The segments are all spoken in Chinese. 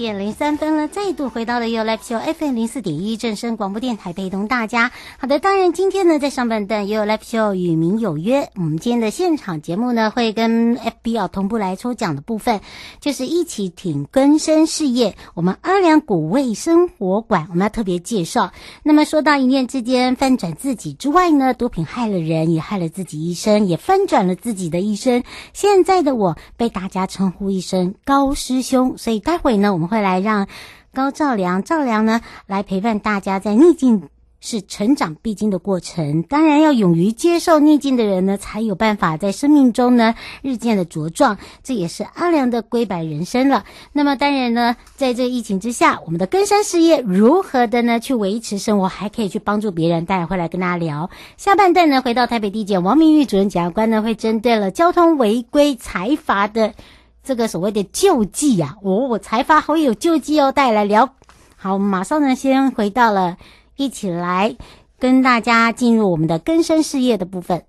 点零三分了，再度回到了 You Live Show FM 零四点一正声广播电台，陪同大家。好的，当然今天呢，在上半段 You Live Show 与民有约，我们今天的现场节目呢，会跟 FB 同步来抽奖的部分，就是一起挺根生事业。我们阿良谷味生活馆，我们要特别介绍。那么说到一念之间翻转自己之外呢，毒品害了人，也害了自己一生，也翻转了自己的一生。现在的我被大家称呼一声高师兄，所以待会呢，我们会来。让高兆良、兆良呢来陪伴大家，在逆境是成长必经的过程。当然，要勇于接受逆境的人呢，才有办法在生命中呢日渐的茁壮。这也是阿良的归白人生了。那么，当然呢，在这疫情之下，我们的根山事业如何的呢去维持生活，还可以去帮助别人。待会会来跟大家聊。下半段呢，回到台北地检王明玉主任检察官呢，会针对了交通违规财阀的。这个所谓的救济呀、啊，我我才发会有救济哦，带来聊。好，马上呢，先回到了一起来跟大家进入我们的根深事业的部分。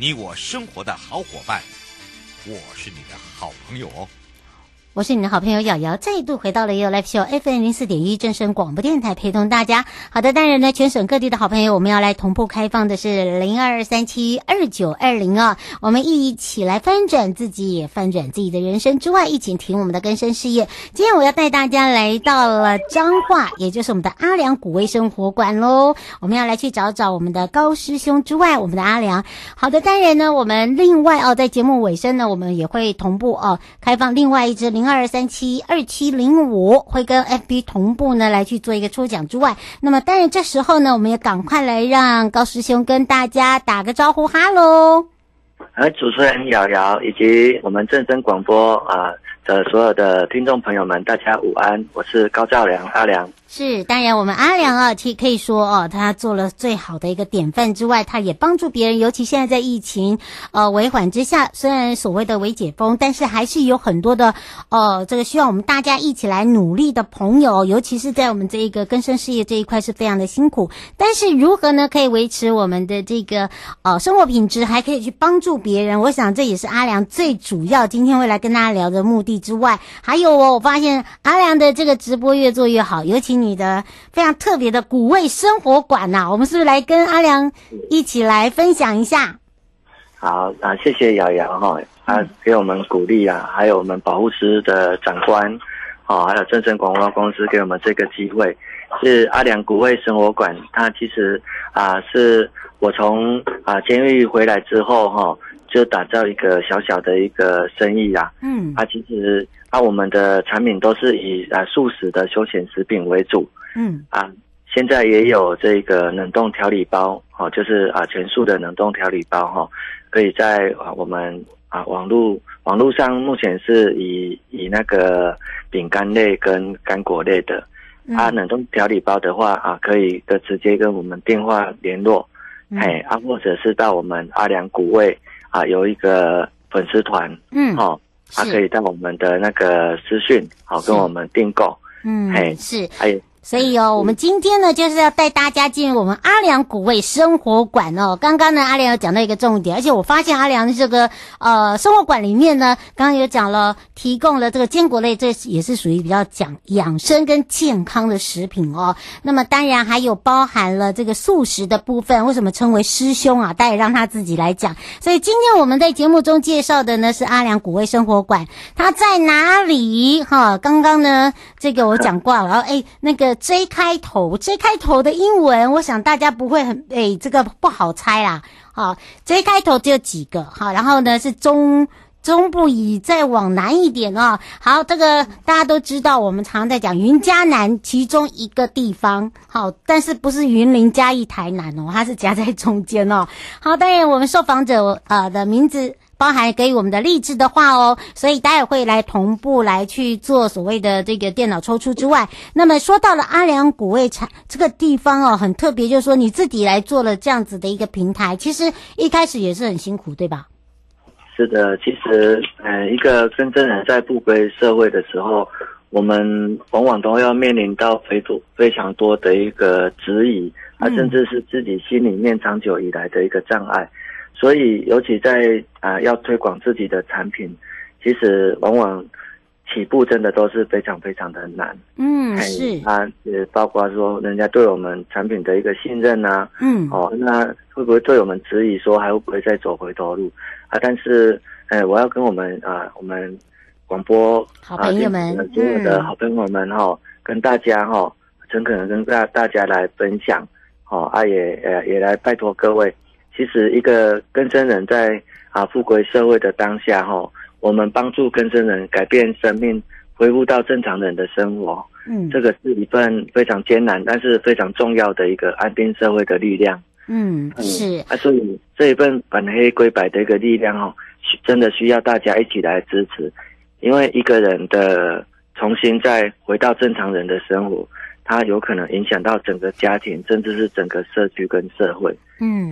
你我生活的好伙伴，我是你的好朋友哦。我是你的好朋友瑶瑶，再度回到了 u Life Show FM 零四点一正声广播电台，陪同大家。好的，当然呢，全省各地的好朋友，我们要来同步开放的是零二三七二九二零啊，我们一起来翻转自己，翻转自己的人生之外，一起挺我们的更生事业。今天我要带大家来到了彰化，也就是我们的阿良谷味生活馆喽。我们要来去找找我们的高师兄之外，我们的阿良。好的，当然呢，我们另外哦，在节目尾声呢，我们也会同步哦，开放另外一支。零二三七二七零五会跟 FB 同步呢，来去做一个抽奖之外，那么当然这时候呢，我们也赶快来让高师兄跟大家打个招呼，哈喽！和主持人瑶瑶以及我们正声广播啊的所有的听众朋友们，大家午安，我是高兆良阿良。是，当然我们阿良啊，其可以说哦，他做了最好的一个典范之外，他也帮助别人。尤其现在在疫情呃维缓之下，虽然所谓的微解封，但是还是有很多的呃这个需要我们大家一起来努力的朋友，尤其是在我们这一个更生事业这一块是非常的辛苦。但是如何呢，可以维持我们的这个呃生活品质，还可以去帮助别人？我想这也是阿良最主要今天会来跟大家聊的目的之外，还有哦，我发现阿良的这个直播越做越好，尤其你的非常特别的古味生活馆呐、啊，我们是不是来跟阿良一起来分享一下？好啊，谢谢瑶瑶哈，啊给我们鼓励啊，还有我们保护师的长官，哦，还有正声广告公司给我们这个机会，是阿良古味生活馆，它其实啊是我从啊监狱回来之后哈。就打造一个小小的一个生意啊，嗯，啊，其实啊，我们的产品都是以啊素食的休闲食品为主，嗯，啊，现在也有这个冷冻调理包，哦，就是啊全素的冷冻调理包哈，可以在啊我们啊网络网络上目前是以以那个饼干类跟干果类的，啊，冷冻调理包的话啊，可以的直接跟我们电话联络，哎，啊，或者是到我们阿良古味。啊，有一个粉丝团，嗯，好，他可以在我们的那个私讯，好，跟我们订购，嗯，嘿，是，还有。所以哦，我们今天呢，就是要带大家进入我们阿良古味生活馆哦。刚刚呢，阿良有讲到一个重点，而且我发现阿良这个呃生活馆里面呢，刚刚有讲了，提供了这个坚果类，这也是属于比较讲养生跟健康的食品哦。那么当然还有包含了这个素食的部分，为什么称为师兄啊？待会让他自己来讲。所以今天我们在节目中介绍的呢是阿良古味生活馆，它在哪里？哈，刚刚呢这个我讲过了，然后哎那个。J 开头，J 开头的英文，我想大家不会很诶，这个不好猜啦。好，J 开头只有几个，好，然后呢是中中部以再往南一点哦。好，这个大家都知道，我们常在讲云嘉南其中一个地方，好，但是不是云林嘉义台南哦，它是夹在中间哦。好，当然我们受访者呃的名字。包含给予我们的励志的话哦，所以待会会来同步来去做所谓的这个电脑抽出之外，那么说到了阿良古味产这个地方哦，很特别，就是说你自己来做了这样子的一个平台，其实一开始也是很辛苦，对吧？是的，其实呃，一个真正人在不归社会的时候，我们往往都要面临到非多非常多的一个质疑，啊，甚至是自己心里面长久以来的一个障碍。所以，尤其在啊、呃，要推广自己的产品，其实往往起步真的都是非常非常的难。嗯，是啊，也包括说人家对我们产品的一个信任啊。嗯，哦，那会不会对我们质疑说还会不会再走回头路啊？但是，哎，我要跟我们啊、呃，我们广播好朋友们，所有的好朋友们哈、哦，跟大家哈、哦，诚恳的跟大大家来分享，哦，啊也呃也来拜托各位。其实，一个更生人在啊复归社会的当下，哈，我们帮助更生人改变生命，恢复到正常人的生活，嗯，这个是一份非常艰难，但是非常重要的一个安定社会的力量，嗯，是啊，所以这一份反黑归白的一个力量，哦，真的需要大家一起来支持，因为一个人的重新再回到正常人的生活。它有可能影响到整个家庭，甚至是整个社区跟社会。嗯，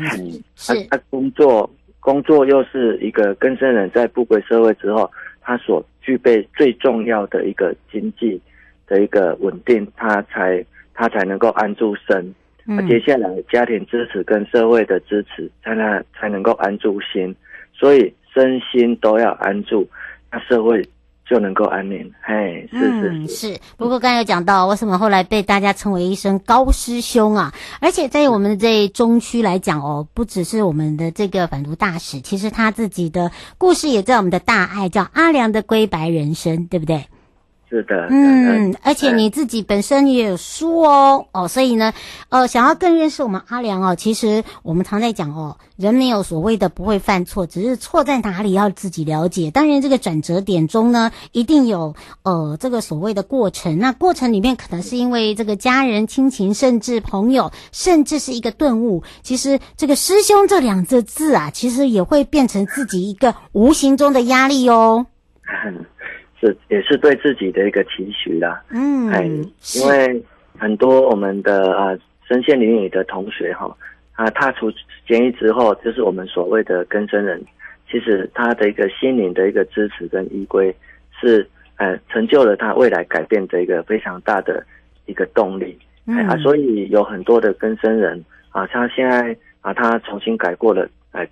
是。他工作工作又是一个更生人在不归社会之后，他所具备最重要的一个经济的一个稳定，他才他才能够安住身。嗯。接下来家庭支持跟社会的支持，才能才能够安住心。所以身心都要安住，那社会。就能够安宁，嘿，是是是，嗯，是。不过刚才有讲到，为什么后来被大家称为一声高师兄啊？而且在我们的这中区来讲哦，不只是我们的这个反毒大使，其实他自己的故事也在我们的大爱，叫阿良的归白人生，对不对？是的，嗯，而且你自己本身也有书哦，哦，所以呢，呃，想要更认识我们阿良哦，其实我们常在讲哦，人没有所谓的不会犯错，只是错在哪里要自己了解。当然，这个转折点中呢，一定有呃这个所谓的过程。那过程里面可能是因为这个家人、亲情，甚至朋友，甚至是一个顿悟。其实这个师兄这两个字啊，其实也会变成自己一个无形中的压力哦。是，也是对自己的一个期许啦。嗯，哎，因为很多我们的啊身陷囹圄的同学哈，啊踏出监狱之后，就是我们所谓的更生人，其实他的一个心灵的一个支持跟依归，是呃成就了他未来改变的一个非常大的一个动力。嗯、啊，所以有很多的更生人啊，他现在啊他重新改过了，哎、啊，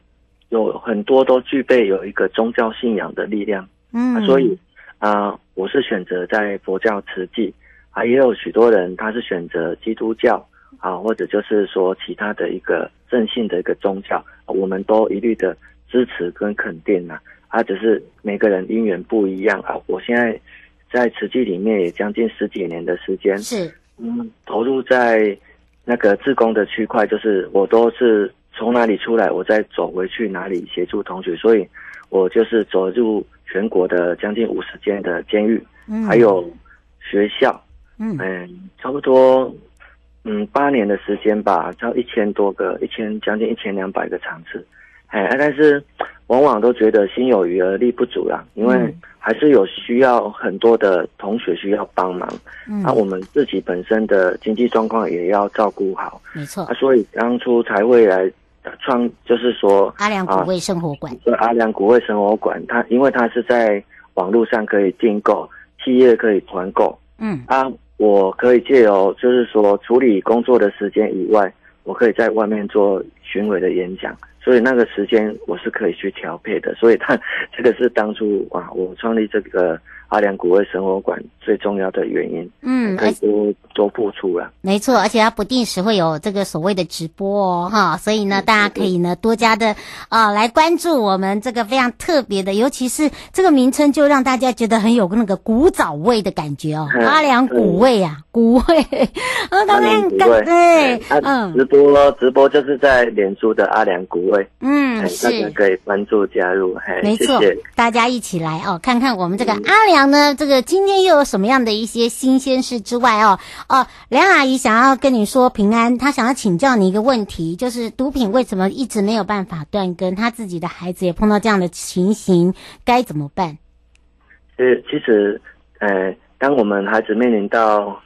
有很多都具备有一个宗教信仰的力量。嗯、啊，所以啊，我是选择在佛教慈济。啊，也有许多人他是选择基督教啊，或者就是说其他的一个正信的一个宗教，我们都一律的支持跟肯定呐。啊，只是每个人因缘不一样啊。我现在在慈济里面也将近十几年的时间，是嗯，投入在那个自工的区块，就是我都是从哪里出来，我再走回去哪里协助同学，所以我就是走入全国的将近五十间的监狱，嗯，还有学校。嗯，差不多，嗯，八年的时间吧，到一千多个，一千将近一千两百个场次，哎，但是往往都觉得心有余而力不足啦，因为还是有需要很多的同学需要帮忙，嗯，那我们自己本身的经济状况也要照顾好，没错，啊，所以当初才会来创，就是说阿良古味生活馆，对，阿良古味生活馆，它因为它是在网络上可以订购，企业可以团购，嗯，啊。我可以借由就是说处理工作的时间以外，我可以在外面做巡回的演讲，所以那个时间我是可以去调配的。所以他这个是当初啊，我创立这个。阿良古味生活馆最重要的原因，嗯，可以多多付出了，没错，而且它不定时会有这个所谓的直播哦，哈，所以呢，大家可以呢多加的啊来关注我们这个非常特别的，尤其是这个名称就让大家觉得很有那个古早味的感觉哦，阿良古味啊，古味，啊，当然对，嗯，直播直播就是在脸书的阿良古味，嗯，是，大家可以关注加入，嘿，没错，大家一起来哦，看看我们这个阿良。呢，这个今天又有什么样的一些新鲜事之外哦哦，梁阿姨想要跟你说平安，她想要请教你一个问题，就是毒品为什么一直没有办法断根？她自己的孩子也碰到这样的情形，该怎么办？呃，其实，呃，当我们孩子面临到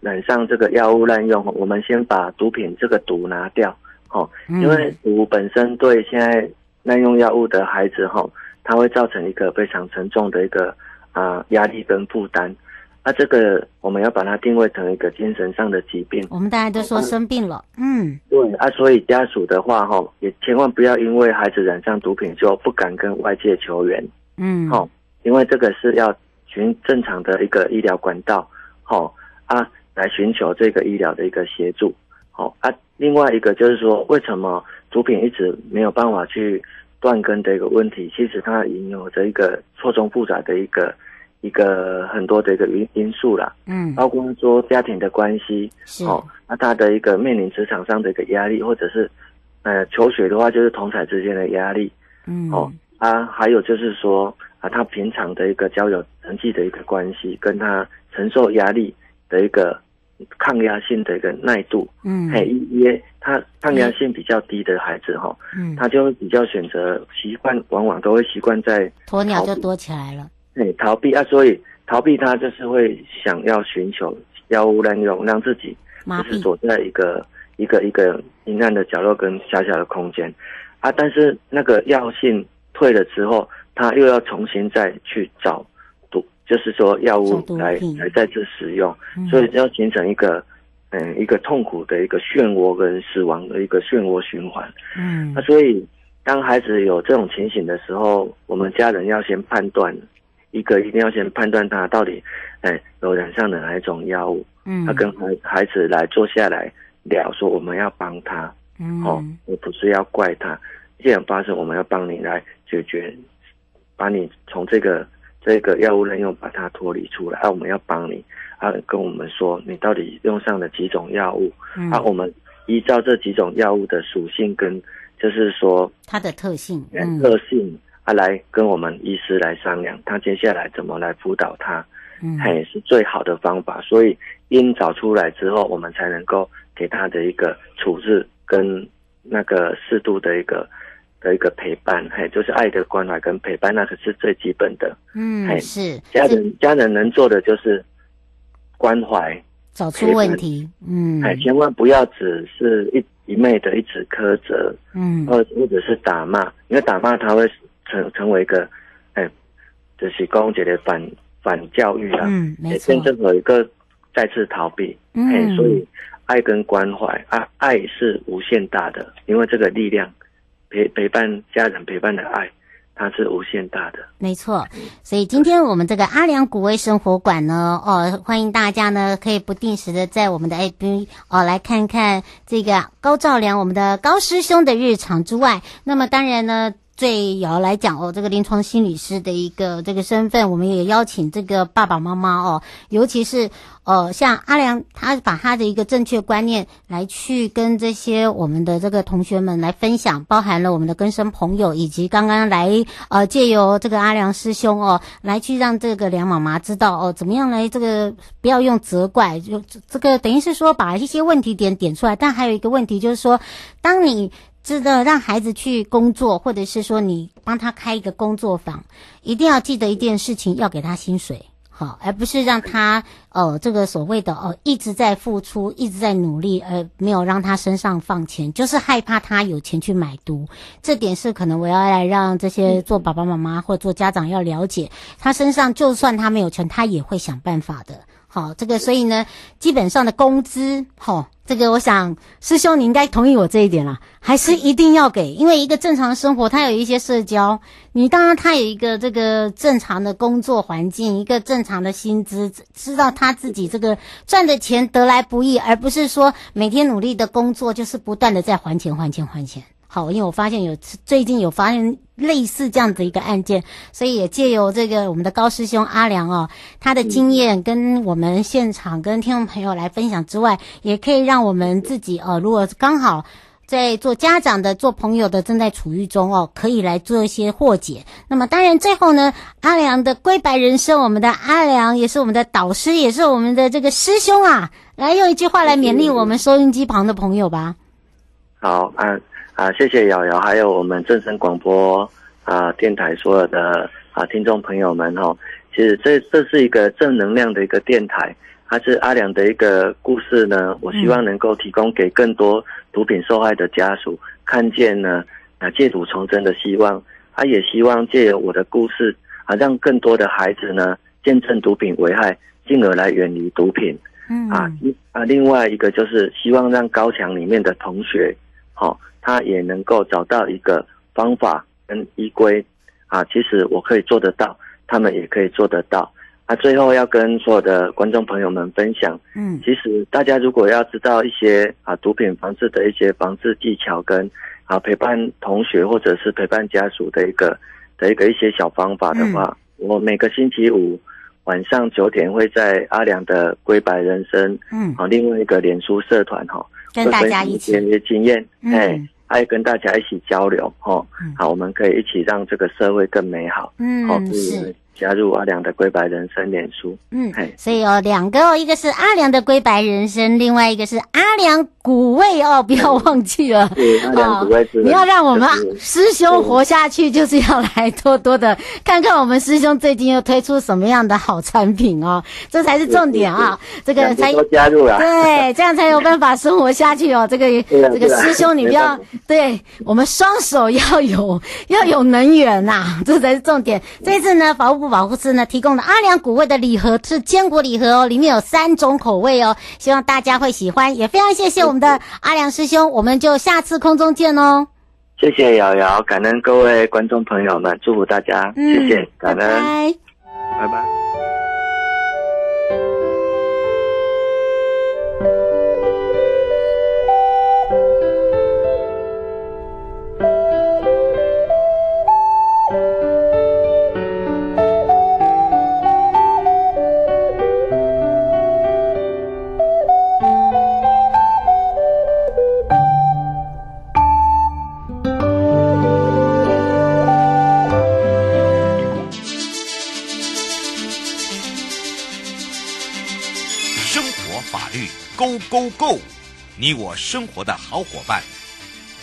染上这个药物滥用，我们先把毒品这个毒拿掉，哦，因为毒本身对现在滥用药物的孩子，哈、哦，它会造成一个非常沉重的一个。啊，压力跟负担，那、啊、这个我们要把它定位成一个精神上的疾病。我们大家都说生病了，嗯，对啊，所以家属的话，哈，也千万不要因为孩子染上毒品就不敢跟外界求援，嗯，好，因为这个是要循正常的一个医疗管道，好啊，来寻求这个医疗的一个协助，好啊。另外一个就是说，为什么毒品一直没有办法去断根的一个问题，其实它引有着一个错综复杂的一个一个很多的一个因因素啦，嗯，包括说家庭的关系，是。哦，那他的一个面临职场上的一个压力，或者是呃求学的话，就是同侪之间的压力，嗯，哦，啊，还有就是说啊，他平常的一个交友人际的一个关系，跟他承受压力的一个。抗压性的一个耐度，嗯，嘿，因为他抗压性比较低的孩子哈，嗯，他就会比较选择习惯，往往都会习惯在鸵鸟就躲起来了，对，逃避啊，所以逃避他就是会想要寻求药物滥用，让自己就是躲在一个一个一个阴暗的角落跟狭小的空间。啊，但是那个药性退了之后，他又要重新再去找。就是说药物来来再次使用，所以要形成一个嗯一个痛苦的一个漩涡跟死亡的一个漩涡循环。嗯，那所以当孩子有这种情形的时候，我们家人要先判断一个一定要先判断他到底哎有染上的哪一种药物。嗯，他跟孩孩子来坐下来聊，说我们要帮他，嗯，哦，而不是要怪他。既然发生，我们要帮你来解决，把你从这个。这个药物滥用，把它脱离出来，啊，我们要帮你，啊，跟我们说你到底用上了几种药物，嗯、啊，我们依照这几种药物的属性跟，就是说它的特性，嗯、特性，啊，来跟我们医师来商量，他接下来怎么来辅导他，嗯，嘿，是最好的方法。所以因找出来之后，我们才能够给他的一个处置跟那个适度的一个。的一个陪伴，嘿，就是爱的关怀跟陪伴，那个是最基本的。嗯，嘿是。家人，家人能做的就是关怀，找出问题。嗯，哎，千万不要只是一一昧的一直苛责，嗯，或或者是打骂，因为打骂他会成成为一个，哎，就是公姐的反反教育啊，嗯，没错，变成有一个再次逃避，嗯，哎，所以爱跟关怀，爱爱是无限大的，因为这个力量陪陪伴家人陪伴的爱。它是无限大的，没错。所以今天我们这个阿良古味生活馆呢，哦，欢迎大家呢可以不定时的在我们的 APP 哦来看看这个高照良我们的高师兄的日常之外，那么当然呢。最要来讲哦，这个临床心理师的一个这个身份，我们也邀请这个爸爸妈妈哦，尤其是呃，像阿良，他把他的一个正确观念来去跟这些我们的这个同学们来分享，包含了我们的根生朋友，以及刚刚来呃借由这个阿良师兄哦，来去让这个梁妈妈知道哦，怎么样来这个不要用责怪，就这个等于是说把一些问题点点出来，但还有一个问题就是说，当你。值得让孩子去工作，或者是说你帮他开一个工作坊，一定要记得一件事情，要给他薪水，好，而不是让他呃这个所谓的呃一直在付出，一直在努力，而没有让他身上放钱，就是害怕他有钱去买毒。这点是可能我要来让这些做爸爸妈妈或做家长要了解，他身上就算他没有钱，他也会想办法的。好，这个所以呢，基本上的工资，好，这个我想师兄你应该同意我这一点啦，还是一定要给，因为一个正常生活，他有一些社交，你当然他有一个这个正常的工作环境，一个正常的薪资，知道他自己这个赚的钱得来不易，而不是说每天努力的工作就是不断的在还钱还钱还钱。好，因为我发现有最近有发现类似这样的一个案件，所以也借由这个我们的高师兄阿良哦，他的经验跟我们现场跟听众朋友来分享之外，也可以让我们自己哦，如果刚好在做家长的、做朋友的正在处于中哦，可以来做一些破解。那么当然最后呢，阿良的归白人生，我们的阿良也是我们的导师，也是我们的这个师兄啊，来用一句话来勉励我们收音机旁的朋友吧。好，啊。啊，谢谢瑶瑶，还有我们正声广播啊电台所有的啊听众朋友们哈。其实这这是一个正能量的一个电台，它是阿良的一个故事呢。我希望能够提供给更多毒品受害的家属看见呢啊戒毒重生的希望。他、啊、也希望借由我的故事啊，让更多的孩子呢见证毒品危害，进而来远离毒品。嗯啊啊，另外一个就是希望让高墙里面的同学，好、哦。他也能够找到一个方法跟依归。啊，其实我可以做得到，他们也可以做得到。啊，最后要跟所有的观众朋友们分享，嗯，其实大家如果要知道一些啊毒品防治的一些防治技巧跟啊陪伴同学或者是陪伴家属的一个的一个一些小方法的话，嗯，我每个星期五晚上九点会在阿良的归白人生，嗯，啊另外一个脸书社团哈，跟大家一起。一些经验，嗯。爱跟大家一起交流，哦，好，我们可以一起让这个社会更美好，嗯，好，是。加入阿良的归白人生脸书，嗯，所以有两个哦，一个是阿良的归白人生，另外一个是阿良古味哦，不要忘记了，对，阿良古味是，你要让我们师兄活下去，就是要来多多的 看看我们师兄最近又推出什么样的好产品哦，这才是重点啊，这个才加入了，对，这样才有办法生活下去哦，这个这个师兄你不要，对我们双手要有要有能源呐，这才是重点。这次呢，法务部。保护司呢提供的阿良谷味的礼盒是坚果礼盒哦，里面有三种口味哦，希望大家会喜欢，也非常谢谢我们的阿良师兄，我们就下次空中见哦。谢谢瑶瑶，感恩各位观众朋友们，祝福大家，嗯、谢谢，感恩，拜拜。拜拜。生活法律 Go Go，Go，你我生活的好伙伴，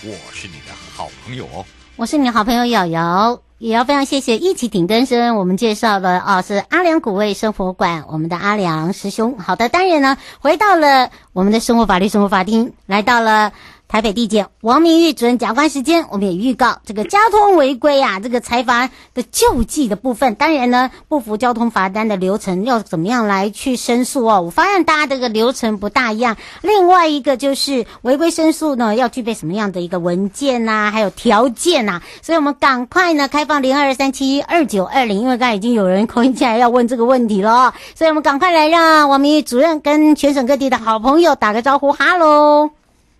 我是你的好朋友哦。我是你的好朋友瑶瑶。也要非常谢谢一起顶更生，我们介绍的哦是阿良古味生活馆，我们的阿良师兄。好的，当然呢，回到了我们的生活法律生活法庭，来到了。台北地检王明玉主任检察官时间，我们也预告这个交通违规啊，这个财阀的救济的部分，当然呢，不服交通罚单的流程要怎么样来去申诉哦？我发现大家这个流程不大一样。另外一个就是违规申诉呢，要具备什么样的一个文件呐、啊，还有条件呐、所以我们赶快呢开放零二三七二九二零，因为刚才已经有人扣进来要问这个问题了，所以我们赶快来让王明玉主任跟全省各地的好朋友打个招呼，哈喽。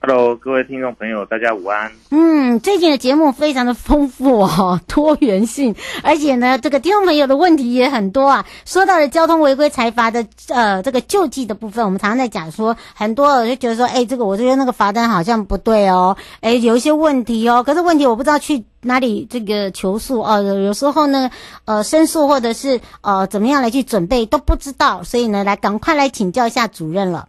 Hello，各位听众朋友，大家午安。嗯，最近的节目非常的丰富哦，多元性，而且呢，这个听众朋友的问题也很多啊。说到了交通违规裁罚的呃这个救济的部分，我们常常在讲说，很多人就觉得说，哎，这个我觉得那个罚单好像不对哦，哎，有一些问题哦。可是问题我不知道去哪里这个求诉哦，有时候呢，呃，申诉或者是呃怎么样来去准备都不知道，所以呢，来赶快来请教一下主任了。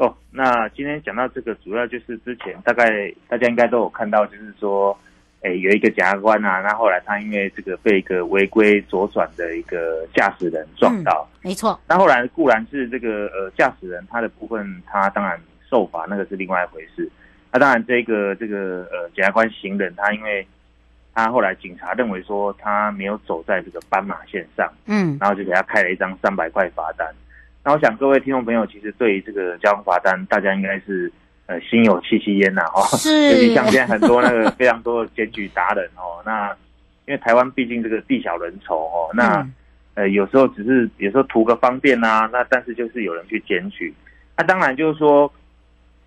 哦，那今天讲到这个，主要就是之前大概大家应该都有看到，就是说，诶，有一个检察官啊，那后来他因为这个被一个违规左转的一个驾驶人撞到，嗯、没错。那后来固然是这个呃驾驶人他的部分，他当然受罚，那个是另外一回事。那当然这个这个呃检察官行人，他因为他后来警察认为说他没有走在这个斑马线上，嗯，然后就给他开了一张三百块罚单。那我想各位听众朋友，其实对于这个交通罚单，大家应该是呃心有戚戚焉呐，哈。是。尤其像现在很多那个非常多的检举达人哦，那因为台湾毕竟这个地小人稠哦，那呃有时候只是有时候图个方便呐、啊，那但是就是有人去检举。那当然就是说，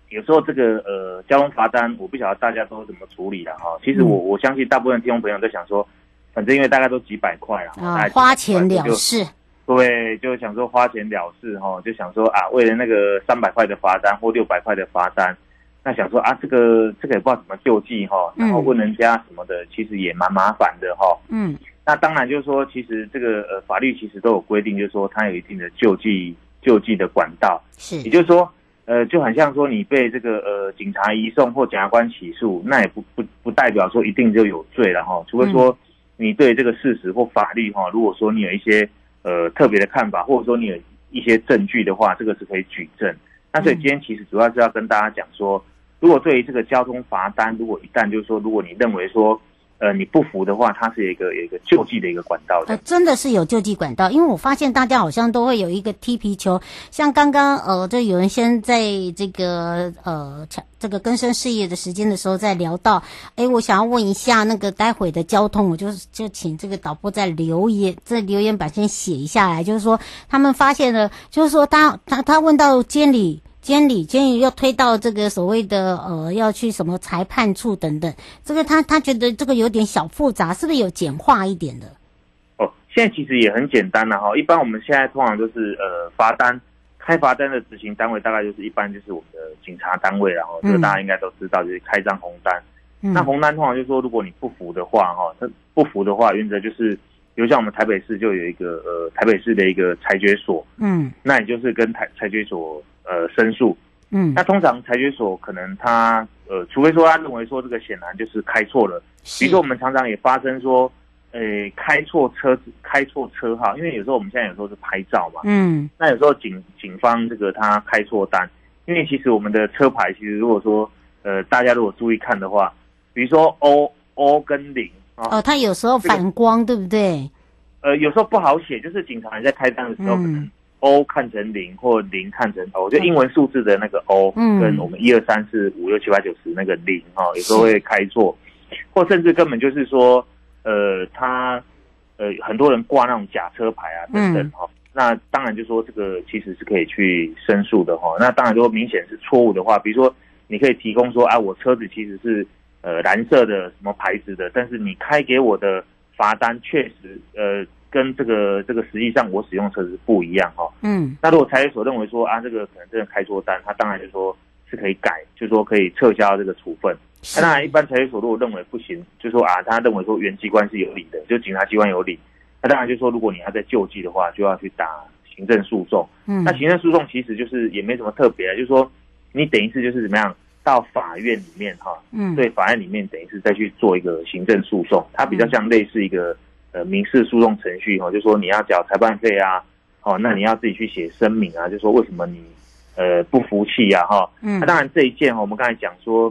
有时候这个呃交通罚单，我不晓得大家都怎么处理了哈。其实我我相信大部分听众朋友都想说，反正因为大概都几百块啊，花钱了事。对，就想说花钱了事哈，就想说啊，为了那个三百块的罚单或六百块的罚单，那想说啊，这个这个也不知道怎么救济哈，然后问人家什么的，其实也蛮麻烦的哈。嗯，那当然就是说，其实这个呃法律其实都有规定，就是说它有一定的救济救济的管道。是，也就是说，呃，就很像说你被这个呃警察移送或检察官起诉，那也不不不代表说一定就有罪了哈，除非说你对这个事实或法律哈，如果说你有一些。呃，特别的看法，或者说你有一些证据的话，这个是可以举证。那所以今天其实主要是要跟大家讲说，如果对于这个交通罚单，如果一旦就是说，如果你认为说，呃，你不服的话，它是一个有一个救济的一个管道的。呃，真的是有救济管道，因为我发现大家好像都会有一个踢皮球，像刚刚呃，就有人先在这个呃，这个更生事业的时间的时候，在聊到，哎，我想要问一下那个待会的交通，我就就请这个导播在留言，在留言板先写一下来，就是说他们发现了，就是说他他他问到监理。监理，监理要推到这个所谓的呃，要去什么裁判处等等，这个他他觉得这个有点小复杂，是不是有简化一点的？哦，现在其实也很简单了哈。一般我们现在通常就是呃罚单，开罚单的执行单位大概就是一般就是我们的警察单位，然后这个大家应该都知道，就是开张红单。嗯、那红单通常就是说，如果你不服的话哈，他不服的话，原则就是，比如像我们台北市就有一个呃台北市的一个裁决所，嗯，那你就是跟台裁决所。呃，申诉，嗯，那通常裁决所可能他，呃，除非说他认为说这个显然就是开错了，比如说我们常常也发生说，呃，开错车子，开错车号，因为有时候我们现在有时候是拍照嘛，嗯，那有时候警警方这个他开错单，因为其实我们的车牌其实如果说，呃，大家如果注意看的话，比如说 O O 跟零啊，哦，他有时候反光，这个，对？不对？呃，有时候不好写，就是警察在开单的时候可能。O 看成零或零看成 O，就英文数字的那个 O，跟我们一二三四五六七八九十那个零哈，有时候会开错，或甚至根本就是说，呃，他呃很多人挂那种假车牌啊等等哈，那当然就说这个其实是可以去申诉的哈。那当然如果明显是错误的话，比如说你可以提供说，啊，我车子其实是呃蓝色的什么牌子的，但是你开给我的罚单确实呃。跟这个这个实际上我使用车子不一样哈，嗯，那如果裁决所认为说啊这个可能真的开错单，他当然就说是可以改，就说可以撤销这个处分。那当然一般裁决所如果认为不行，就说啊他认为说原机关是有理的，就警察机关有理，那当然就说如果你要再救济的话，就要去打行政诉讼。嗯，那行政诉讼其实就是也没什么特别，就是说你等于是就是怎么样，到法院里面哈，嗯，对法院里面等于是再去做一个行政诉讼，它比较像类似一个呃民事诉讼程序哈，就说你要缴裁判费啊，哦，那你要自己去写声明啊，就说为什么你呃不服气呀哈，嗯，那当然这一件我们刚才讲说，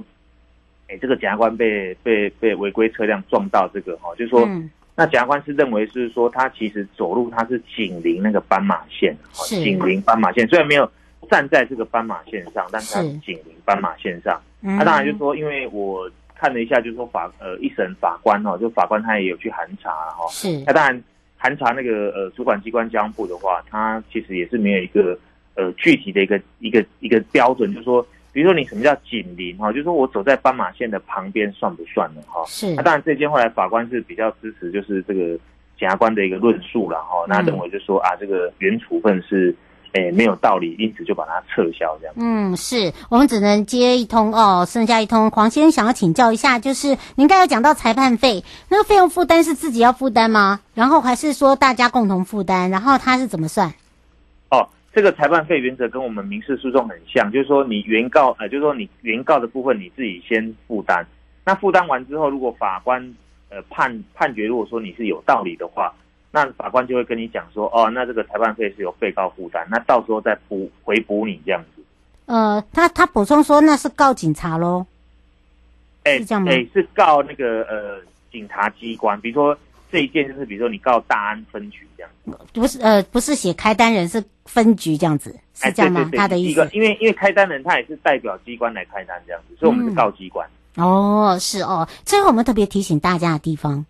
哎，这个检察官被被被违规车辆撞到这个哈，就是说。那检察官是认为是说，他其实走路他是紧邻那个斑马线，紧邻斑马线，虽然没有站在这个斑马线上，但是他是。紧邻斑马线上。那、啊、当然就说，因为我看了一下，就是说法呃一审法官哈，就法官他也有去函查哈。是。那当然函查那个呃主管机关交通部的话，他其实也是没有一个呃具体的一个一个一个标准，就是说。比如说你什么叫紧邻哈，就是说我走在斑马线的旁边算不算呢哈？是。那当然这件后来法官是比较支持，就是这个检察官的一个论述了哈。那认为就说啊，这个原处分是诶没有道理，因此就把它撤销这样。嗯，是我们只能接一通哦，剩下一通。黄先生想要请教一下，就是您刚才讲到裁判费，那个费用负担是自己要负担吗？然后还是说大家共同负担？然后他是怎么算？哦这个裁判费原则跟我们民事诉讼很像，就是说你原告呃，就是说你原告的部分你自己先负担，那负担完之后，如果法官呃判判决，如果说你是有道理的话，那法官就会跟你讲说，哦，那这个裁判费是由被告负担，那到时候再补回补你这样子。呃，他他补充说那是告警察喽，哎，是这样吗？哎，是告那个呃警察机关，比如说。这一件就是，比如说你告大安分局这样子，不是呃，不是写开单人，是分局这样子，是这样吗？他的意思，因为因为开单人他也是代表机关来开单这样子，所以我们是告机关。嗯、哦，是哦。最后我们特别提醒大家的地方，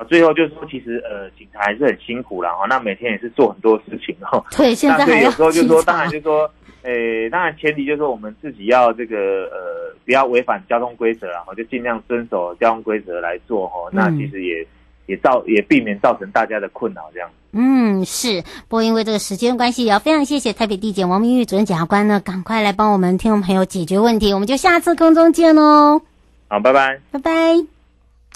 啊，最后就是说，其实呃，警察还是很辛苦啦。哈，那每天也是做很多事情哦。对，现在还要有时候就是说，当然就是说，诶，当然前提就是说，我们自己要这个呃，不要违反交通规则，然后就尽量遵守交通规则来做哈。那其实也。也造也避免造成大家的困扰，这样。嗯，是。不过因为这个时间关系，也要非常谢谢台北地检王明玉主任检察官呢，赶快来帮我们听众朋友解决问题。我们就下次空中见喽。好，拜拜，拜拜。